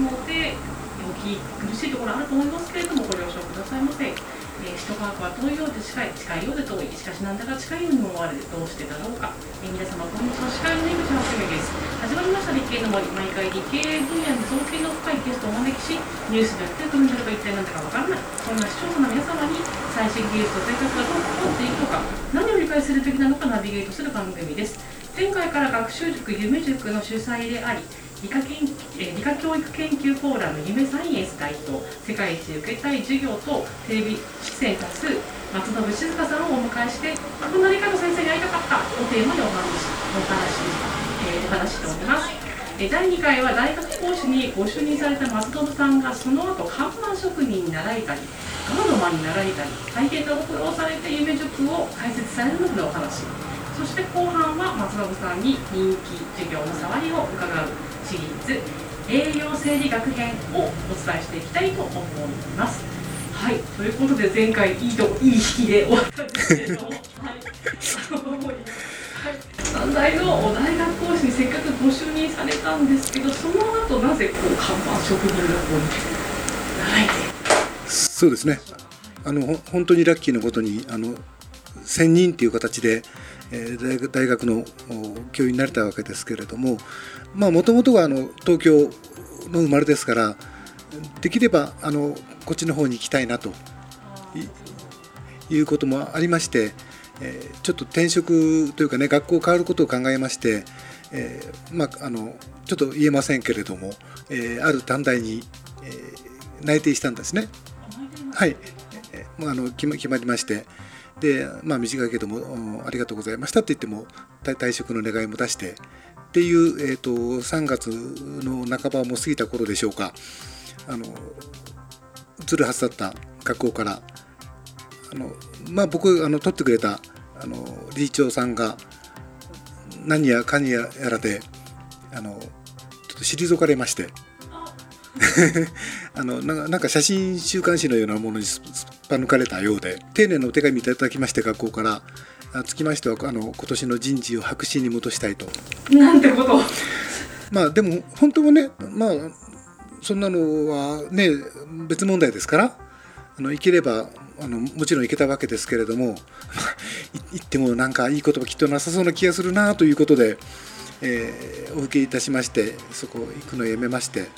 のでお聞き苦しいところあると思いますけれどもご了承くださいませ。えー、首都科学は遠いようで近い、近いようで遠い、しかしなんだか近いようにも思われてどうしてだろうか。えー、皆様、こんにちは、司会の井口はすです。始まりました理系の森、毎回理系分野に造形の深いゲストをお招きし、ニュースでやってると見るが一体何だかわからない。そんな視聴者の皆様に最新技術と生活がどう関わっていくのか、何を理解するべきなのかナビゲートする番組です。前回から学習塾、夢塾の主催であり、理科研え理科教育研究フォーラム夢サイエンス代表世界一受けたい授業とテレビ出演多数松信静香さんをお迎えしてこんな理科の先生に会いたかったをテーマにお話お話,、えー、お話しております第2回は大学講師にご就任された松信さんがその後看板職人に習いたりガードマンに習いたり大変なご苦労されて夢塾を開設されるのでお話そして後半は松信さんに人気授業の触りを伺うシリーズ栄養生理学編をお伝えしていきたいと思います。はい、ということで前回いいといい引きで終わったんですけれども、はい、短大の大学講師にせっかくご就任されたんですけど、その後なぜこう看板職人学校に習いてそうですね。あの本当にラッキーなことにあの専任っていう形で、えー、大学の教員になれたわけですけれどももともとはあの東京の生まれですからできればあのこっちの方に行きたいなということもありまして、えー、ちょっと転職というかね学校変わることを考えまして、えー、まあ、あのちょっと言えませんけれども、えー、ある短大に、え内定したんですね。はい、えー、あの決ま決まりまして。でまあ短いけどもありがとうございましたって言っても退職の願いも出してっていう、えーと、3月の半ばも過ぎた頃でしょうか。あの移るはずだった学校から。あの、まあ、僕あの取ってくれたあの理事長さんが何やかにやらであのちょっと退かれまして。あのなんか写真週刊誌のようなものにすっぱ抜かれたようで丁寧なお手紙いただきまして学校から。つきましてはあの今年の人事を白紙に戻したいと。なんてことまあでも本当はねまあそんなのはね別問題ですからあの行ければあのもちろん行けたわけですけれども 行ってもなんかいい言葉きっとなさそうな気がするなということで、えー、お受けいたしましてそこ行くのをやめまして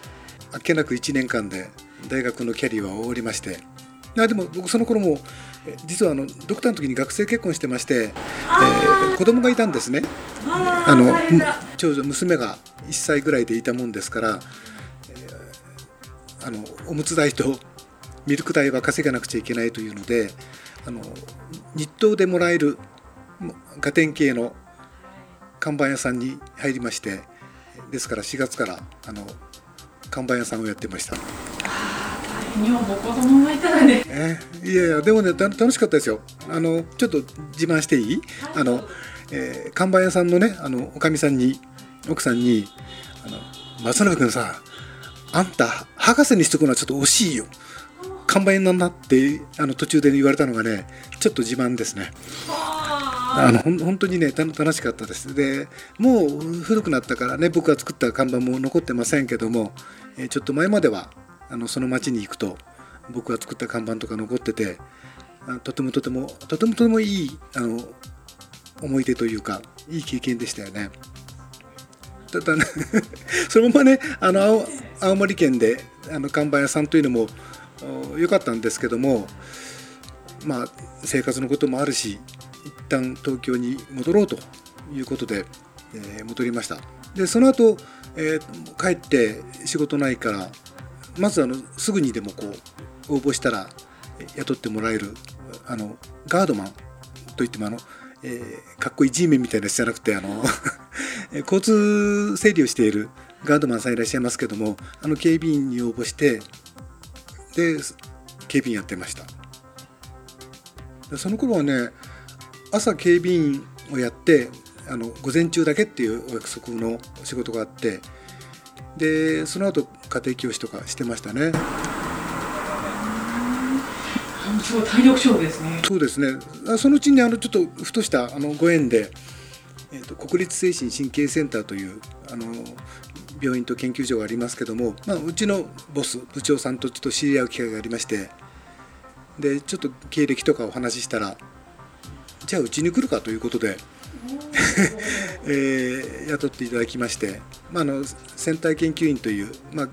あっけなく1年間で大学のキャリアは終わりましてあでも僕その頃も実はあのドクターの時に学生結婚してまして、えー、子供がいたんですね。あの長女娘が1歳ぐらいでいたもんですから、えー、あのおむつ代とミルク代は稼がなくちゃいけないというのであの日当でもらえるガテン系の看板屋さんに入りましてですから4月からあの看板屋さんをやってました。女房子供がいたらね、えー、いやいやでもね楽しかったですよ。あのちょっと自慢していい、はい、あの、えー、看板屋さんのねあのおかみさんに奥さんに「あの松永君さあんた博士にしとくのはちょっと惜しいよ」看板屋なんだってあの途中で言われたのがねちょっと自慢ですね。あの本当にね楽しかったです。でもう古くなったからね僕が作った看板も残ってませんけども、えー、ちょっと前まではあのその町に行くと僕が作った看板とか残っててとてもとてもとてもとてもいいあの思い出というかいい経験でしたよね。ただね そのままねあの青森県であの看板屋さんというのも良かったんですけどもまあ生活のこともあるし一旦東京に戻ろうということで、えー、戻りましたでその後、えー、帰って仕事ないからまずあのすぐにでもこう応募したら雇ってもらえるあのガードマンといってもあの、えー、かっこいい G メンみたいなやつじゃなくてあの 交通整理をしているガードマンさんいらっしゃいますけどもあの警備員に応募してで警備員やってました。その頃はね朝警備員をやってあの午前中だけっていうお約束の仕事があってでその後家庭教師とかしてましたね。すごい体力勝負ですね。そうですね。そのうちにあのちょっとふとしたあのご縁でえーと、国立精神神経センターというあの病院と研究所がありますけども、まあ、うちのボス部長さんとちょっと知り合う機会がありましてでちょっと経歴とかお話ししたらじゃあうちに来るかということで えー、雇っていただきまして、まあ、の船体研究員という、まあ、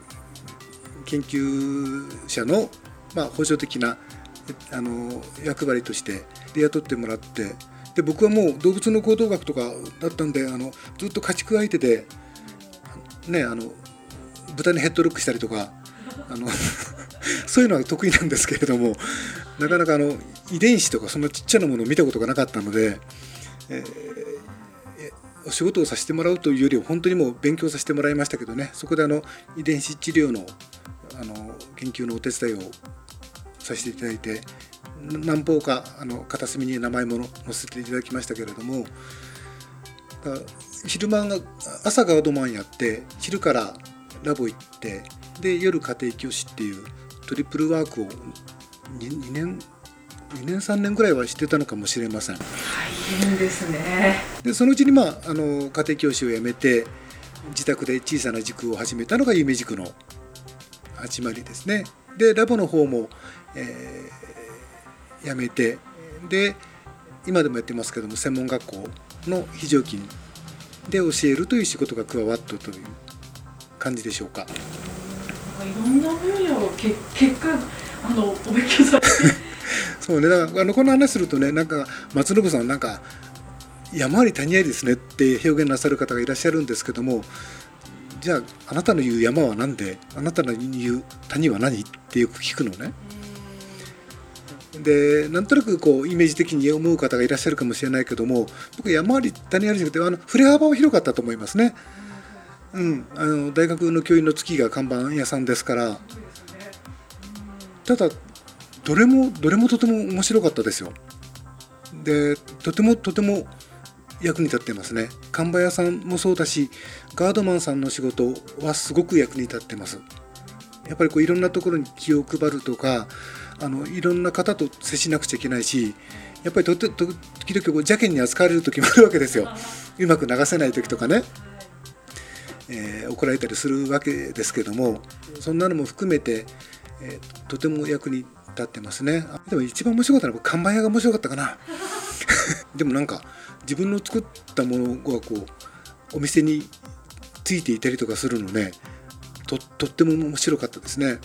研究者の、まあ、補助的なあの役割としてで雇ってもらってで僕はもう動物の行動学とかだったんであのずっと家畜相手で、ね、あの豚にヘッドロックしたりとかあの そういうのは得意なんですけれどもなかなかあの遺伝子とかそんなちっちゃなものを見たことがなかったので、え、お仕事をさせてもらうというよりは本当にもう勉強させてもらいましたけどね。そこであの遺伝子治療のあの研究のお手伝いをさせていただいて何方かあの片隅に名前も載せていただきましたけれども昼間が朝ガードマンやって昼からラボ行ってで夜家庭教師っていうトリプルワークを 2, 2年年3年ぐらいはしてたのかもしれません。大変ですね。でそのうちに、まあ、あの家庭教師を辞めて自宅で小さな塾を始めたのが夢塾の始まりですね。でラボの方も、えー、辞めてで今でもやってますけども専門学校の非常勤で教えるという仕事が加わったという感じでしょうか。いろんな分野をけ結果あのお勉強されてそうねだからあのこの話するとねなんか松信さんなんか山あり谷ありですねって表現なさる方がいらっしゃるんですけどもじゃああなたの言う山は何であなたの言う谷は何ってよく聞くのね。でなんとなくこうイメージ的に思う方がいらっしゃるかもしれないけども僕山あり谷ありじゃなくてあの振れ幅は広かったと思いますね。うん、あの大学の教員の月が看板屋さんですからただどれもどれもとても面白かったですよ。でとてもとても役に立ってますね。看板屋さんもそうだしガードマンさんの仕事はすごく役に立ってます。やっぱりこういろんなところに気を配るとかあのいろんな方と接しなくちゃいけないしやっぱりと時々こう邪険に扱われる時もあるわけですよ。うまく流せない時とかね、えー、怒られたりするわけですけどもそんなのも含めてえー、とても役に立ってますね。でも一番面白かったのは看板屋が面白かったかな。でもなんか自分の作ったものがこうお店についていたりとかするのねととっても面白かったですね。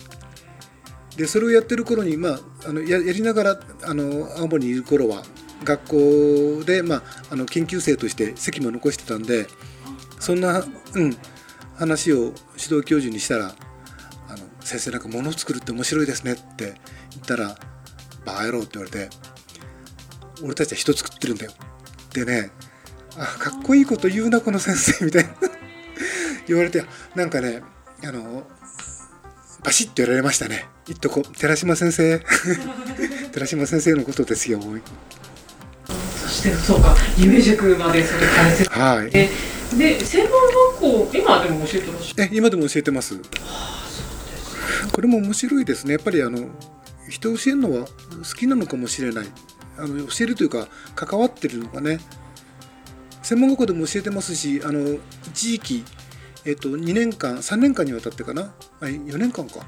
でそれをやってる頃に、まあ、あのやりながらあの青森にいる頃は学校で、まあ、あの研究生として席も残してたんでそんな、うん、話を指導教授にしたらあの先生なんか物を作るって面白いですねってったら「バカ野郎」って言われて「俺たちは人作ってるんだよ」でねあかっこいいこと言うなこの先生みたいな。言われてなんかねあのバシッとやられましたね。言っとこ。寺島先生。寺島先生のことですよそしてそうか。夢塾までそれ解説。はい。で専門学校今でも教えてます？え今でも教えてます、はあこれも面白いですね。やっぱりあの人を教えるのは好きなのかもしれない。あの教えるというか関わってるのがね。専門学校でも教えてますしあの一時期、えっと、2年間3年間にわたってかな。あ4年間か。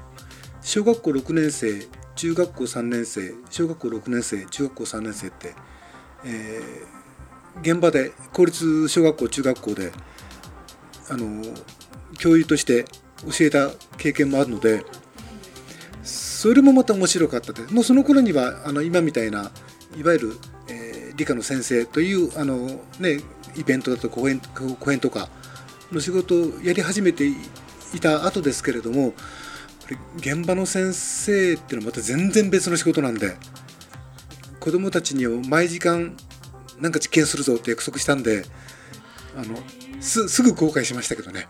小学校6年生中学校3年生小学校6年生中学校3年生って、えー、現場で公立小学校中学校であの教諭として教えた経験もあるのでそれもまた面白かったです。もうその頃にはあの今みたいないわゆる、えー、理科の先生というあの、ね、イベントだと講演講演とかの仕事をやり始めていた後ですけれども現場の先生っていうのはまた全然別の仕事なんで子どもたちに毎時間なんか実験するぞって約束したんであのすすぐ後悔しましたけどね。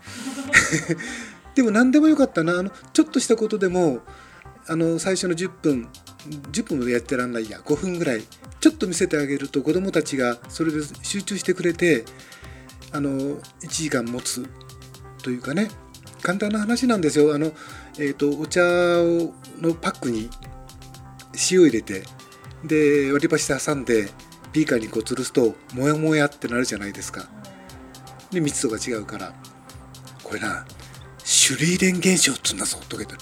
でも何でもよかったな。あのちょっとしたことでもあの最初の10分10分もやってらんないや5分ぐらいちょっと見せてあげると子どもたちがそれで集中してくれてあの1時間持つというかね簡単な話なんですよ。あの、えーと、お茶をのパックに塩入れてで割り箸で挟んでビーカーにこう吊るすとモヤモヤってなるじゃないですか。で密度が違うからこれなシュリーデン現象っつうんだぞとか言って。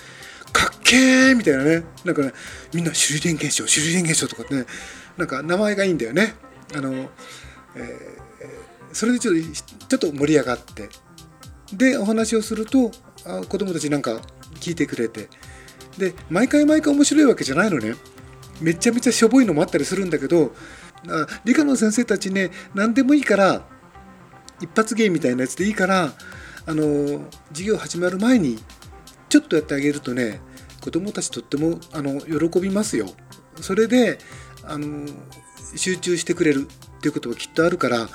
かっけーみたいなね。なんかねみんなシュリーデン現象シュリーデン現象とかってねなんか名前がいいんだよね。あの、えーそれでちょっとちょっと盛り上がって。でお話をするとあ子供たちなんか聞いてくれて。で毎回毎回面白いわけじゃないのね。めちゃめちゃしょぼいのもあったりするんだけどあ理科の先生たちね何でもいいから一発芸みたいなやつでいいからあの授業始まる前にちょっとやってあげるとね子供たちとってもあの喜びますよ。それであの集中してくれるっていうことがきっとあるからあ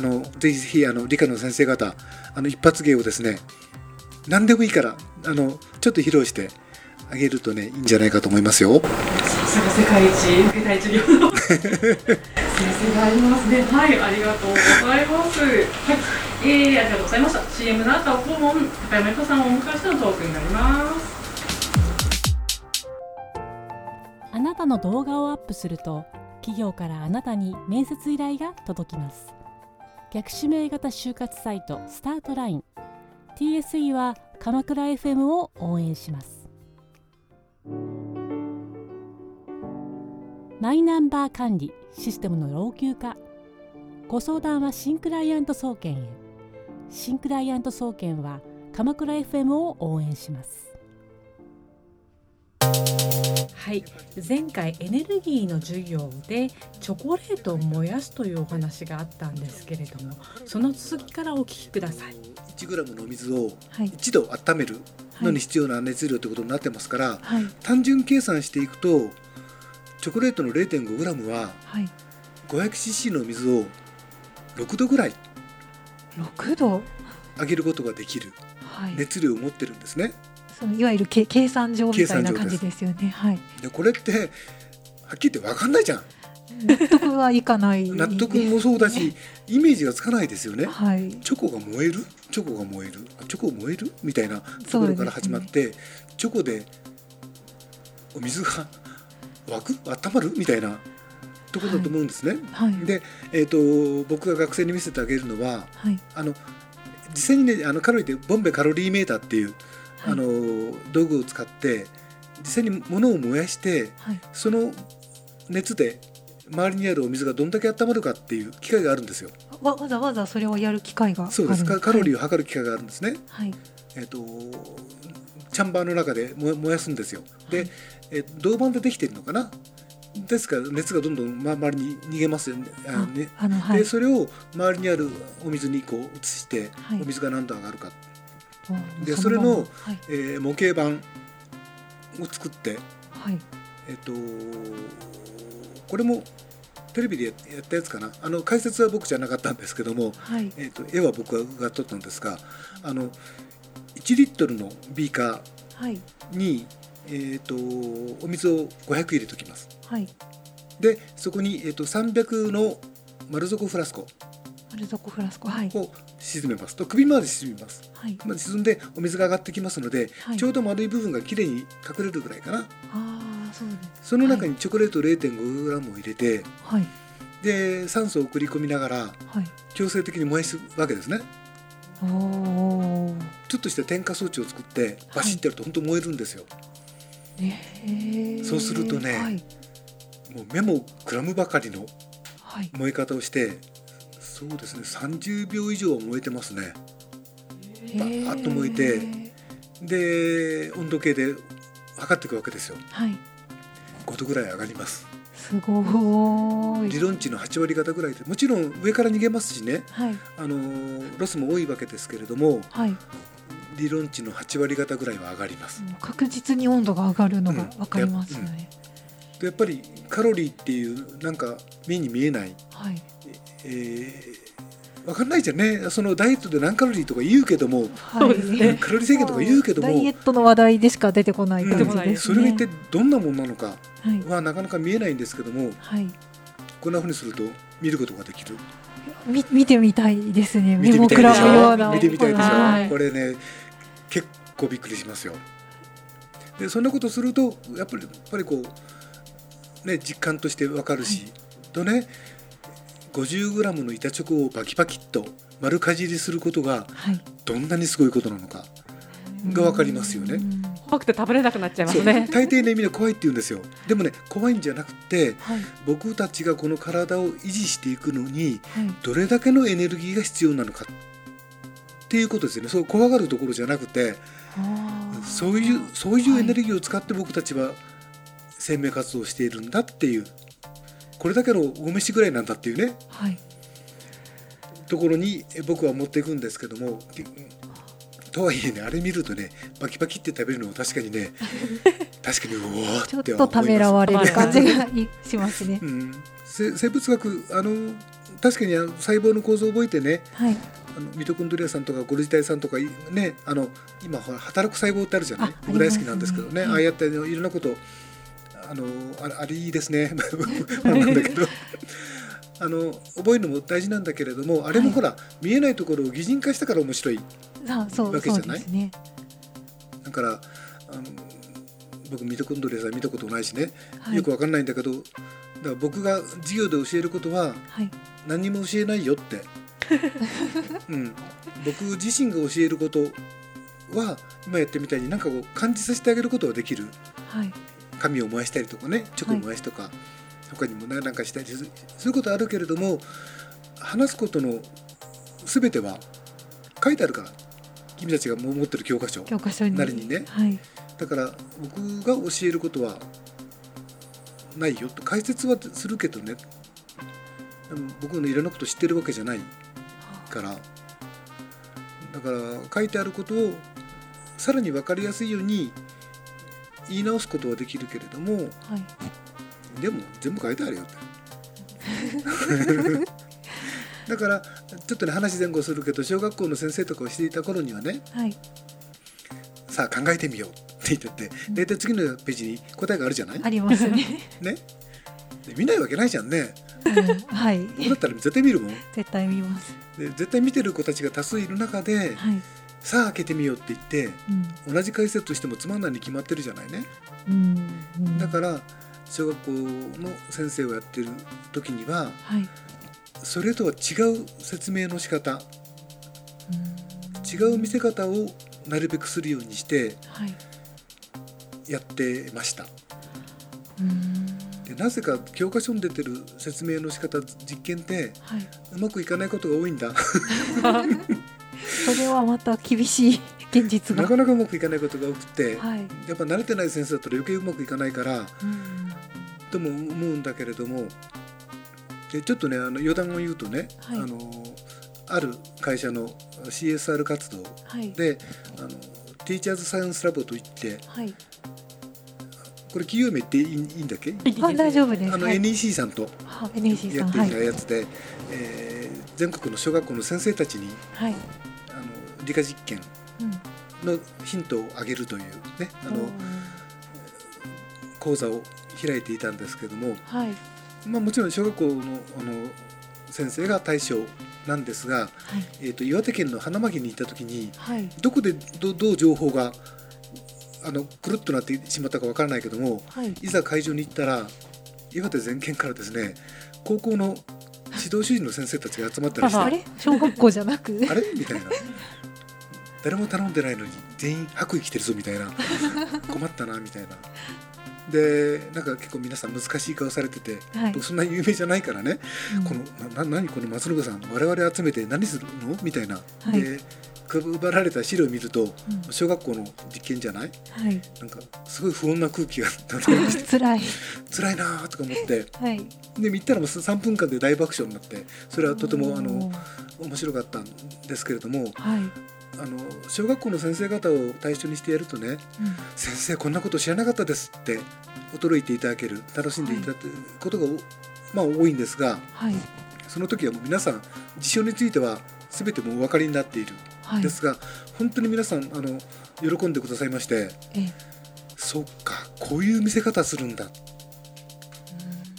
のぜひぜひあの理科の先生方あの一発芸をですね何でもいいからあのちょっと披露してあげるとねいいんじゃないかと思いますよ。さすが世界一受けたい授業の 先生がありますね。はい、ありがとうございます。はい、えー、ありがとうございました。CM の後は顧問高山由香さんをお迎えしてのトークになります。あなたの動画をアップすると企業からあなたに面接依頼が届きます。逆指名型就活サイトスタートライン。TSE は鎌倉 FM を応援します。マイナンバー管理システムの老朽化。ご相談は新クライアント総研へ。新クライアント総研は鎌倉 FM を応援します。はい、前回エネルギーの授業でチョコレートを燃やすというお話があったんですけれどもその続きからお聞きください。1g の水をはい、1度温めるのに必要な熱量ということになってますから、はい、単純計算していくとチョコレートの 0.5g ははい、500cc の水を6度ぐらい6度、上げることができる。はい、熱量を持ってるんですね。そのいわゆるけ計算上みたいな感じですよね。はい、でこれってはっきり言って分かんないじゃん。納得はいかない。納得もそうだしイメージがつかないですよね。はい、チョコが燃える？チョコが燃える？あチョコ燃える？みたいなところから始まって、チョコでお水が沸く？温まる？みたいなところだと思うんですね。はい、で、えー、と僕が学生に見せてあげるのははい、あの実際にねあのカロリーってボンベカロリーメーターっていう、はいあの道具を使って実際に物を燃やしてはい、その熱で周りにあるお水がどんだけ温まるかっていう機械があるんですよ。わわざわざそれをやる機会が。そうですかカロリーー。を測る機械があるんですね。はい、えっ、とチャンバーの中で燃燃やすんですよ。で、はいえ銅板でできてるのかな？ですか？ら熱がどんどんま周りに逃げますよね。あのね。あのはい。で、それを周りにあるお水にこう移して、はい。お水が何度上がるか、うんでそれのはい、えー模型版を作って、はい、えっ、とこれもテレビでややったやつかな。あの解説は僕じゃなかったんですけども、はい、えっ、と絵は僕が撮ったんですが、あの1リットルのビーカーはい、に、えー、とお水を500入れときます。はい、でそこに、えー、と300の丸底フラスコ。丸底フラスコ、はい、を沈めます。と首まで沈みます、はい、まあ、沈んでお水が上がってきますので、はい。ちょうど丸い部分がきれいに隠れるぐらいかな。ああ、そうです。その中にチョコレート 0.5g を入れてはい、で酸素を送り込みながらはい、強制的に燃やすわけですね。おお。ちょっとした点火装置を作ってバシッてやると本当燃えるんですよ、ええそうするとねはい、もう目もくらむばかりのはい、燃え方をしてそうですね30秒以上は燃えてますね。バーッと燃えてで温度計で測っていくわけですよ。はい、5度ぐらい上がります。すごい。理論値の8割方ぐらいでもちろん上から逃げますしね。はい、あのーロスも多いわけですけれどもはい、理論値の8割方ぐらいは上がります。確実に温度が上がるのがわかりますよね。でやっぱりカロリーっていうなんか目に見えない、はい、えー、分かんないじゃんね。そのダイエットで何カロリーとか言うけどもはい、カロリー制限とか言うけどもダイエットの話題でしか出てこない感じ。うん。ですそれがね。一体どんなもんなのかはなかなか見えないんですけどもはい、こんなふうにすると見ることができる？み見てみたいですね。見て目もくみたいでしょ？らむような。見てみたいでしょ、はい。これね結構びっくりしますよ。でそんなことするとやっぱりやっぱりこうね実感としてわかるし、とね 50g の板チョコをパキパキっと丸かじりすることがはい。どんなにすごいことなのかが分かりますよね。うん。怖くて食べれなくなっちゃいますね。大抵ねみんな怖いって言うんですよ。でもね怖いんじゃなくてはい。僕たちがこの体を維持していくのにはい。どれだけのエネルギーが必要なのかっていうことですよね。そう怖がるところじゃなくてそういうそういうエネルギギーを使って僕たちは生命活動をしているんだっていう。これだけのご飯ぐらいなんだっていうね。はい。ところにえ僕は持っていくんですけどもきとはいえねあれ見るとねバキバキって食べるのは確かにね 確かにうおーちょっってとためらわわれる感じがい しますね。うん、せ生物学あの確かに細胞の構造を覚えてねはい。あのミトコンドリアさんとかゴルジ体さんとかいねあの今ほら働く細胞ってあるじゃない？あ僕大好きなんですけどね。ありますねああやっていろんなことあのあれあれいいですね。なんだけど。あの覚えるのも大事なんだけれどもあれもほら、見えないところを擬人化したから面白いわけじゃない？ね。だからあの僕ミトコンドリアさん見たことないしね、はい。よくわかんないんだけどだから僕が授業で教えることははい。何にも教えないよって、うん、僕自身が教えることは今やってみたいに何かこう感じさせてあげることはできる。はい。紙を燃やしたりとかねチョコを燃やしとか、他にもねなんかしたりするそういうことあるけれども話すことの全ては書いてあるから君たちが持ってる教科書教科書に。なりにね。はい。だから僕が教えることはないよと解説はするけどね。僕のいろんなこと知ってるわけじゃないから。だから書いてあることをさらに分かりやすいように言い直すことはできるけれどもはい。でも全部書いてあるよって だからちょっとね話前後するけど小学校の先生とかをしていた頃にはねはい。さあ考えてみようって言ってて大体次のページに答えがあるじゃない？ありますね。ね。で見ないわけないじゃんね。うんはい。僕だったら絶対見るもん。絶対見ます。で絶対見てる子たちが多数いる中ではい。さあ開けてみようって言ってうん。同じ解説としてもつまんないに決まってるじゃないね。うんうん。だから小学校の先生をやってる時にははい。それとは違う説明の仕方違う見せ方をなるべくするようにしてはいやってました。うん。でなぜか教科書に出てる説明の仕方実験ってはい。うまくいかないことが多いんだ。それはまた厳しい現実が。なかなかうまくいかないことが多くて、はい。やっぱ慣れてない先生だったら余計うまくいかないからうん。とも思うんだけれどもでちょっとねあの余談を言うとね、はい。あのある会社の CSR 活動はい。であのティーチャーズサイエンスラボといってはいこれ企業名っていいいいんだっけ？あ大丈夫です。あのはい。NEC さんとやっていたやつで、えー全国の小学校の先生たちにはい。あの理科実験うん。のヒントをあげるというねあのうん講座を開いていたんですけども、はい。まあ、もちろん小学校のあの先生が対象なんですが、はい。えー、と岩手県の花巻に行った時にはい。どこでどどう情報があのくるっとなってしまったかわからないけどもはい。いざ会場に行ったら岩手全県からですね高校の指導主任の先生たちが集まったりしてあれ？小学校じゃなく？あれ？みたいな。誰も頼んでないのに全員白衣着てるぞみたいな。困ったなみたいな。でなんか結構皆さん難しい顔されてて、はい。僕そんな有名じゃないからね、うん。このなな何この松信さん我々集めて何するの？みたいな、はい。で配られた資料を見るとうん。小学校の実験じゃない？はい。なんかすごい不穏な空気が漂って 辛い。辛いなーとか思って。はい。で行ったらもう3分間で大爆笑になってそれはとてもあの面白かったんですけれどもはい。あの小学校の先生方を対象にしてやるとねうん「先生こんなこと知らなかったです」って驚いていただける楽しんでいただくことが、おまあ、多いんですがはい。その時はもう皆さん事象については全てもうお分かりになっている、はいですが本当に皆さんあの喜んでくださいましてえそっかこういう見せ方するんだ。っ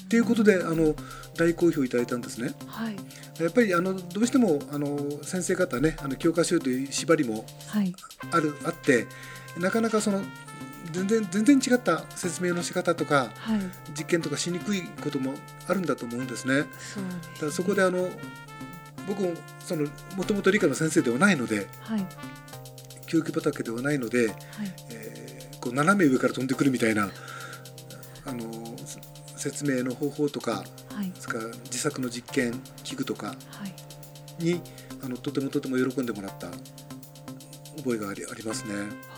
ていうことであの大好評いただいたんですね。はい。やっぱりあのどうしてもあの先生方ねあの教科書という縛りもはい。あるあってなかなかその全然全然違った説明の仕方とかはい。実験とかしにくいこともあるんだと思うんですね。そうだからそこであの僕もそのもともと理科の先生ではないのではい。教育畑ではないので、はい。えーこう斜め上から飛んでくるみたいなあの説明の方法とかはい。から自作の実験器具とかはい。にあのとてもとても喜んでもらった覚えがありありますね。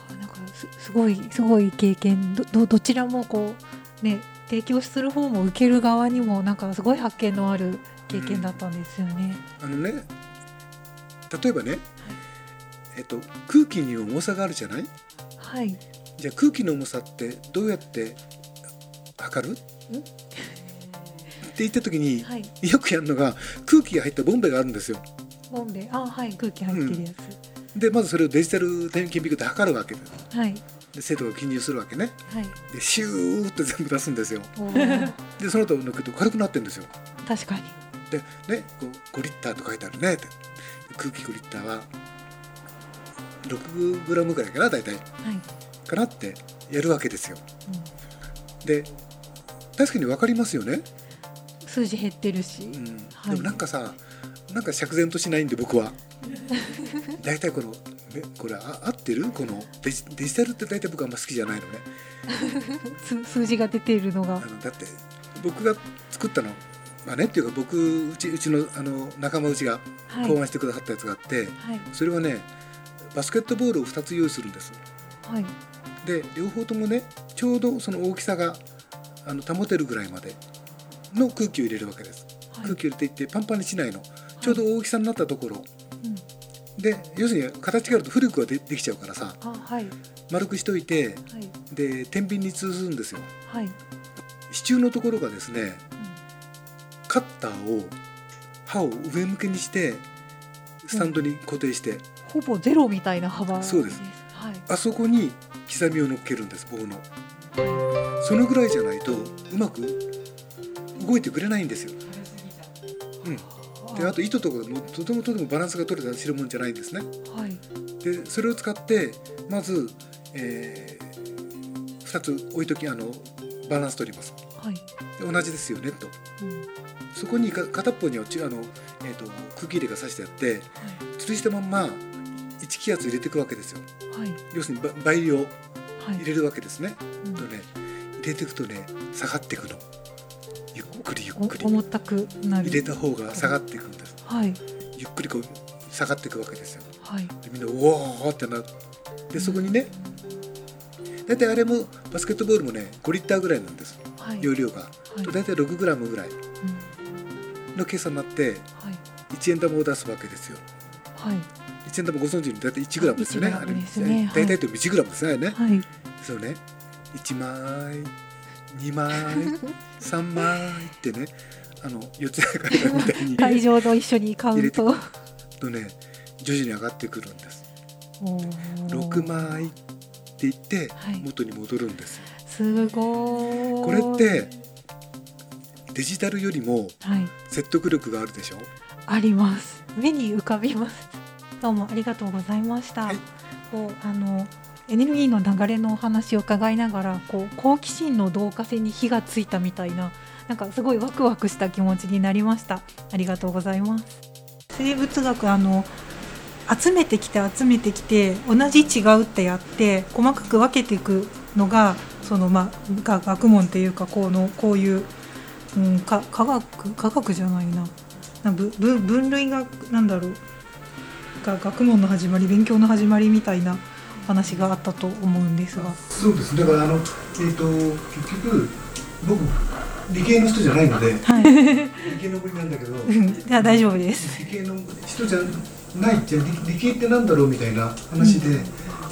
あなんかすすごいすごい経験。どどどちらもこうね提供する方も受ける側にもなんかすごい発見のある経験だったんですよね。あのね例えばね、えっと、空気に重さがあるじゃない？はい。じゃあ空気の重さってどうやって測る？って言った時にはい。よくやるのが空気が入ったボンベがあるんですよ。ボンベあはい空気入ってるやでまずそれをデジタル点検ビッグで測るわけで。はいで生徒が記入するわけね。はい。でシューって全部出すんですよ。でその後抜くと軽くなってるんですよ。確かに。でねこう5リッターと書いてあるねって空気5リッターは6グラムぐらいかな大体はい。かなってやるわけですよ。うんで確かに分かりますよね。数字減ってるし。うんはいでもなんかさなんか釈然としないんで僕は 大体このねこれあ合ってる？このデジデジタルって大体僕あんま好きじゃないのね 数数字が出ているのが。あのだって僕が作ったのまあねっていうか僕うちうちのあの仲間うちがはい。考案してくださったやつがあって、はい。それはねバスケットボールを2つ用意するんです。はい。で両方ともねちょうどその大きさがあの保てるぐらいまでの空気を入れるわけです、はい。空気を入れていってパンパンにしないの。ちょうど大きさになったところ、うん。で要するに形があると古くはでできちゃうからさあはい。丸くしといてはい。で天秤に通すんですよ。はい。支柱のところがですねカッターを刃を上向きにしてスタンドに固定して、ほぼゼロみたいな幅そうです。はい。あそこに刻みを乗っけるんです棒の。そのぐらいじゃないとうまく動いてくれないんですよ、うん、であと糸とかもとてもとてもバランスが取れた代物じゃないんですね。はい。でそれを使ってまず、え2つ置いときあのバランス取ります。はい。で同じですよねと。うんそこにか片っぽにはちあの、えー、と空気入れがさしてあって吊るしたまんま1気圧入れていくわけですよ。はい。はい要するにば倍量はい。入れるわけですね、うん。とね入れていくとね下がっていくの。ゆっくりゆっくり。お重たくなる。入れた方が下がっていくんです。はい。ゆっくりこう下がっていくわけですよ。はい。でみんなうおーってなるでそこにね大体あれもバスケットボールもね5リッターぐらいなんです。はい。容量が、はい。と大体6グラムぐらい。うんの計算になってはい。1円玉を出すわけですよ。はい。1円玉ご存知？の大体1グラムですよね1グラムですね。あれ。大体と1グラムですね。はい。そうね。1枚2枚 3枚ってねあの四つ葉階段みたいに会場と一緒にカウントとね徐々に上がってくるんです。おー。6枚って言ってはい。元に戻るんですよ、すごい。れってデジタルよりもはい。説得力があるでしょ？あります。目に浮かびます。どうもありがとうございました、はい。こうあのエネルギーの流れのお話を伺いながらこう好奇心の導火線に火がついたみたいななんかすごいワクワクした気持ちになりました。ありがとうございます。生物学あの集めてきて集めてきて同じ違うってやって細かく分けていくのがそのまあが学問というかこのこういう、うん、か科学科学じゃないな。なぶぶ分類がなんだろう。が学問の始まり勉強の始まりみたいな話があったと思うんですが。そうです。だからあのえっ、と結局僕理系の人じゃないのではい。理系の子になんだけどうん。いや大丈夫です。理系の人じゃないって理理系ってなんだろうみたいな話で、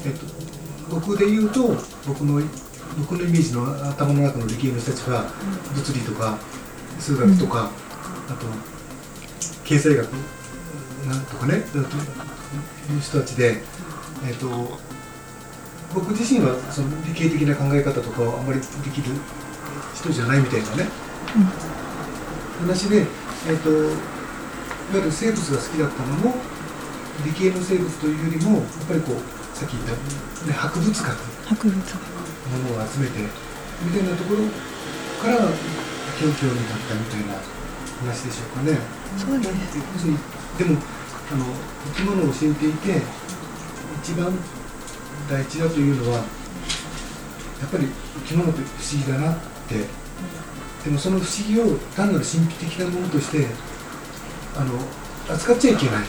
えっと、僕で言うと僕の僕のイメージの頭の中の理系の人たちは物理とか数学とか、あと経済学なんとかねいう人たちで、えっと、僕自身はその理系的な考え方とかをあんまりできる人じゃないみたいなね、話で、えっといわゆる生物が好きだったのも理系の生物というよりもやっぱりこうさっき言った、ね、博物学。博物学ものを集めてみたいなところから教教になったみたいな話でしょうかね。そうですでもあの生き物を教えていて一番大事だというのはやっぱり生き物って不思議だなって。でもその不思議を単なる神秘的なものとしてあの扱っちゃいけない、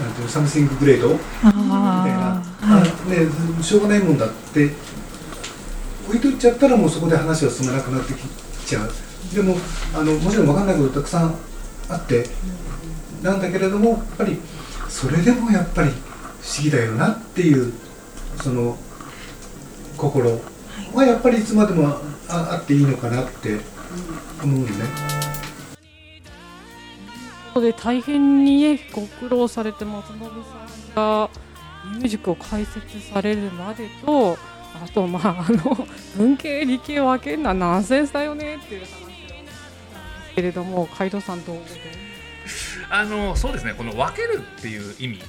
なんていうのサムシンググレー。ドみたいな、ね、しょうがないもんだって。置いといちゃったらもうそこで話は進まなくなってきちゃう。でもあのもちろん分かんないことたくさんあって。なんだけれどもやっぱりそれでもやっぱり不思議だよなっていうその心はやっぱりいつまでもああっていいのかなって思うのね。で大変にねご苦労されて松信さんがミュージックを解説されるまでとあとまああの文系理系を分けるのはナンセンスだよねっていう話をけれども海藤さんどうあのそうですねこの分けるっていう意味。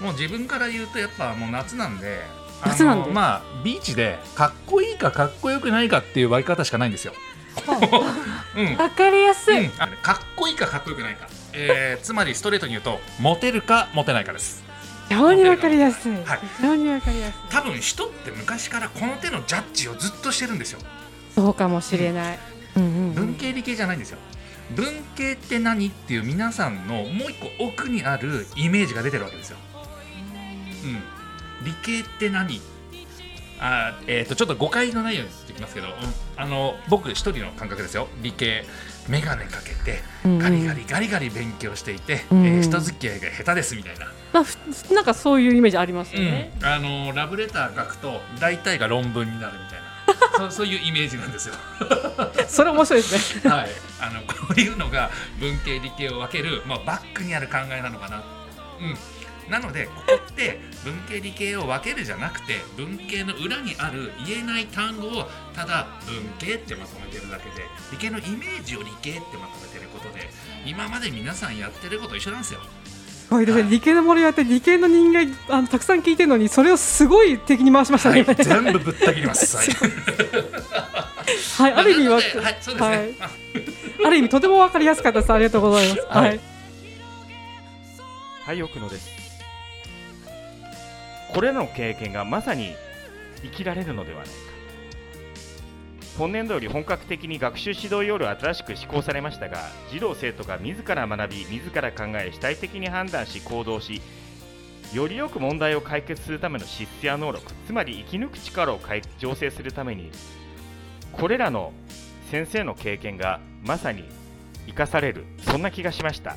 もう自分から言うとやっぱもう夏なんであの夏なんで。まあビーチでかっこいいかかっこよくないかっていう分け方しかないんですよ。うん。分かりやすい、うん。かっこいいかかっこよくないか、えーつまりストレートに言うとモテるかモテないかです。非常に分かりやすい、はい。非常に分かりやすい。多分人って昔からこの手のジャッジをずっとしてるんですよ。そうかもしれない、うん。うんうん文系理系じゃないんですよ。文系って何っていう皆さんのもう一個奥にあるイメージが出てるわけですよ。うん、理系って何？あー、えー、とちょっと誤解のないようにしてきますけど、うん。あの僕一人の感覚ですよ。理系眼鏡かけてガリガリガリガリ勉強していて、うんうん。えー人付き合いが下手ですみたいな、まあふなんかそういうイメージありますよね、うん、あのラブレター書くと大体が論文になるみたいな。そうそういうイメージなんですよ。それ面白いですね。はい、あのこういうのが文系理系を分ける、まあ、バックにある考えなのかな。うんなのでここって文系理系を分けるじゃなくて文系の裏にある言えない単語をただ文系ってまとめてるだけで理系のイメージを理系ってまとめてることで今まで皆さんやってること一緒なんですよ。すごいですね理系の森やって理系の人間あのたくさん聞いてるのにそれをすごい敵に回しましたね、はい、全部ぶった切ります。はい はい、ある意味は、はい、そうですね。はいある意味とてもわかりやすかったです。ありがとうございます。はいはい。はい奥野ですこれらの経験がまさに生きられるのではないか。今年度より本格的に学習指導要領は新しく施行されましたが児童生徒が自ら学び自ら考え主体的に判断し行動しよりよく問題を解決するための資質や能力つまり生き抜く力を醸成するためにこれらの先生の経験がまさに生かされるそんな気がしました。